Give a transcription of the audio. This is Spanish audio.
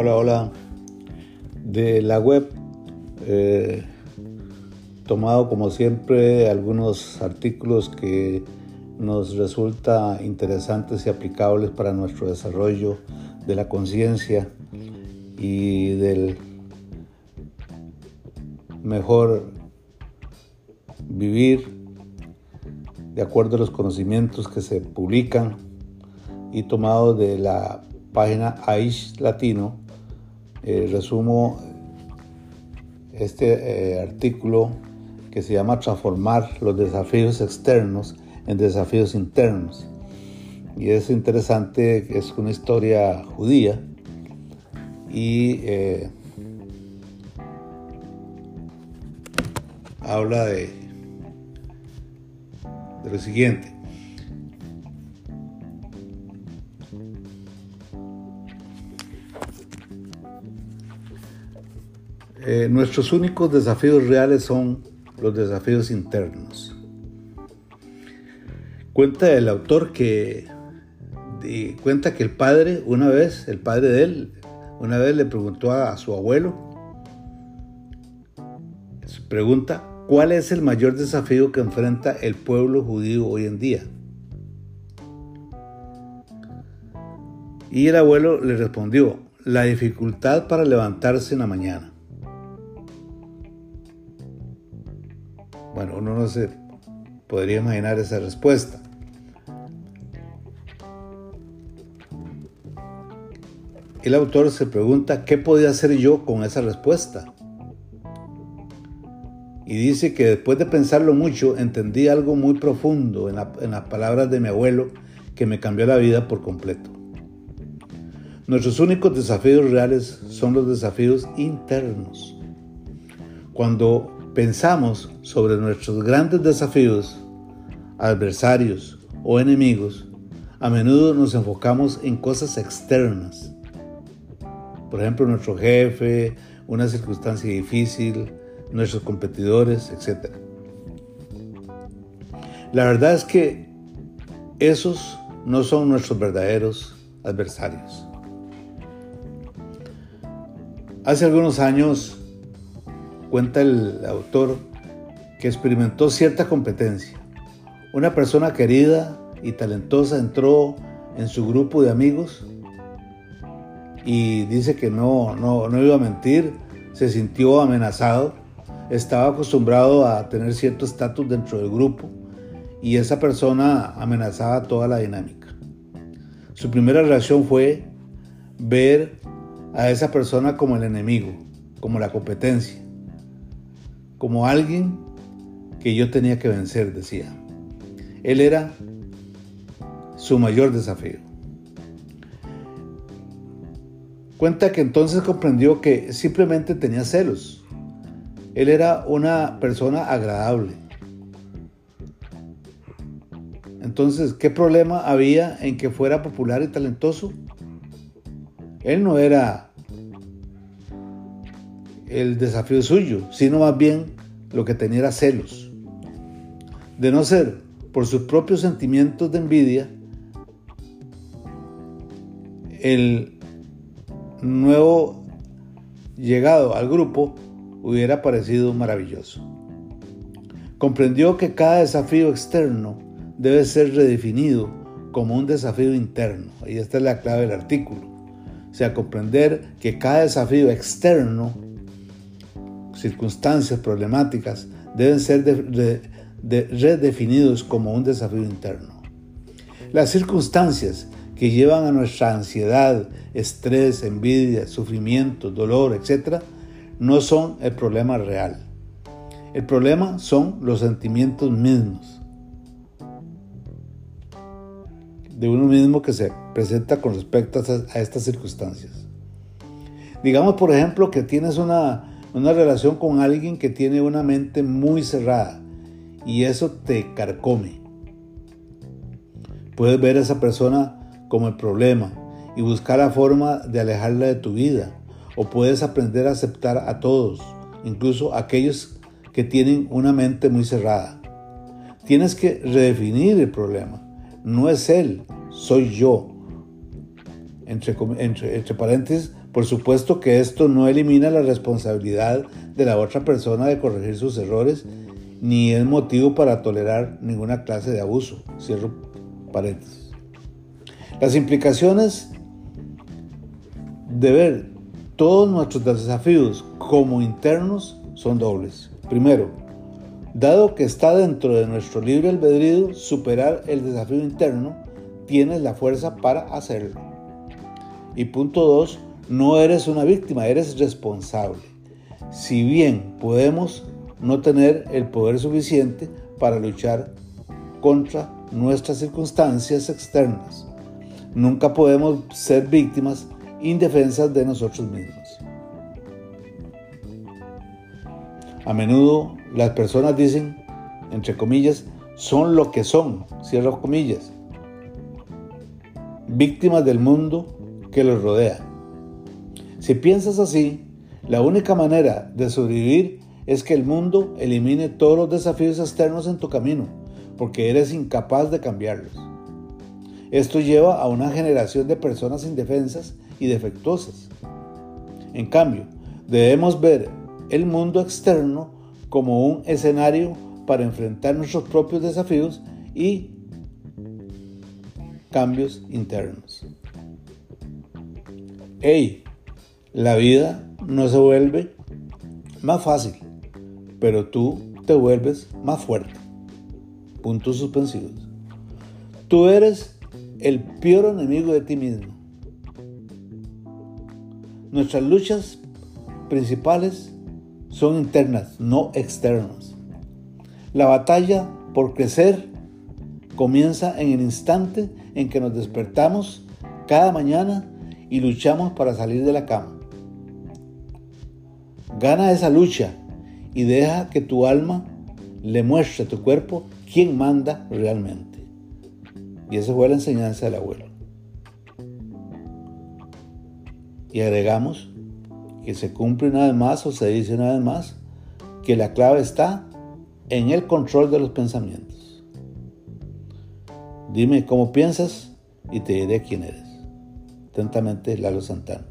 Hola, hola. De la web, eh, tomado como siempre algunos artículos que nos resulta interesantes y aplicables para nuestro desarrollo de la conciencia y del mejor vivir de acuerdo a los conocimientos que se publican y tomado de la página AISH Latino, eh, resumo este eh, artículo que se llama Transformar los desafíos externos en desafíos internos. Y es interesante, es una historia judía y eh, habla de, de lo siguiente. Eh, nuestros únicos desafíos reales son los desafíos internos. Cuenta el autor que cuenta que el padre, una vez, el padre de él, una vez le preguntó a, a su abuelo, pregunta, ¿cuál es el mayor desafío que enfrenta el pueblo judío hoy en día? Y el abuelo le respondió, la dificultad para levantarse en la mañana. Bueno, uno no se podría imaginar esa respuesta. El autor se pregunta, ¿qué podía hacer yo con esa respuesta? Y dice que después de pensarlo mucho, entendí algo muy profundo en, en las palabras de mi abuelo que me cambió la vida por completo. Nuestros únicos desafíos reales son los desafíos internos. Cuando pensamos sobre nuestros grandes desafíos, adversarios o enemigos, a menudo nos enfocamos en cosas externas. Por ejemplo, nuestro jefe, una circunstancia difícil, nuestros competidores, etc. La verdad es que esos no son nuestros verdaderos adversarios. Hace algunos años cuenta el autor que experimentó cierta competencia. Una persona querida y talentosa entró en su grupo de amigos y dice que no, no, no iba a mentir, se sintió amenazado, estaba acostumbrado a tener cierto estatus dentro del grupo y esa persona amenazaba toda la dinámica. Su primera reacción fue ver a esa persona como el enemigo, como la competencia como alguien que yo tenía que vencer, decía. Él era su mayor desafío. Cuenta que entonces comprendió que simplemente tenía celos. Él era una persona agradable. Entonces, ¿qué problema había en que fuera popular y talentoso? Él no era el desafío suyo, sino más bien lo que tenía celos. De no ser por sus propios sentimientos de envidia, el nuevo llegado al grupo hubiera parecido maravilloso. Comprendió que cada desafío externo debe ser redefinido como un desafío interno. Y esta es la clave del artículo. O sea, comprender que cada desafío externo circunstancias problemáticas deben ser redefinidos como un desafío interno. Las circunstancias que llevan a nuestra ansiedad, estrés, envidia, sufrimiento, dolor, etc., no son el problema real. El problema son los sentimientos mismos de uno mismo que se presenta con respecto a estas circunstancias. Digamos, por ejemplo, que tienes una una relación con alguien que tiene una mente muy cerrada y eso te carcome. Puedes ver a esa persona como el problema y buscar la forma de alejarla de tu vida o puedes aprender a aceptar a todos, incluso aquellos que tienen una mente muy cerrada. Tienes que redefinir el problema. No es él, soy yo. Entre, entre, entre paréntesis, Por supuesto que esto no elimina la responsabilidad de la otra persona de corregir sus errores, ni es motivo para tolerar ninguna clase de abuso. Cierro paréntesis. Las implicaciones de ver todos nuestros desafíos como internos son dobles. Primero, dado que está dentro de nuestro libre albedrío superar el desafío interno, tienes la fuerza para hacerlo. Y punto dos, no eres una víctima, eres responsable. Si bien podemos no tener el poder suficiente para luchar contra nuestras circunstancias externas, nunca podemos ser víctimas indefensas de nosotros mismos. A menudo las personas dicen, entre comillas, son lo que son, cierro comillas, víctimas del mundo que los rodea. Si piensas así, la única manera de sobrevivir es que el mundo elimine todos los desafíos externos en tu camino, porque eres incapaz de cambiarlos. Esto lleva a una generación de personas indefensas y defectuosas. En cambio, debemos ver el mundo externo como un escenario para enfrentar nuestros propios desafíos y cambios internos. Hey, la vida no se vuelve más fácil, pero tú te vuelves más fuerte. Puntos suspensivos. Tú eres el peor enemigo de ti mismo. Nuestras luchas principales son internas, no externas. La batalla por crecer comienza en el instante en que nos despertamos cada mañana y luchamos para salir de la cama. Gana esa lucha y deja que tu alma le muestre a tu cuerpo quién manda realmente. Y esa fue la enseñanza del abuelo. Y agregamos que se cumple una vez más o se dice una vez más que la clave está en el control de los pensamientos. Dime cómo piensas y te diré quién eres. Atentamente, Lalo Santana.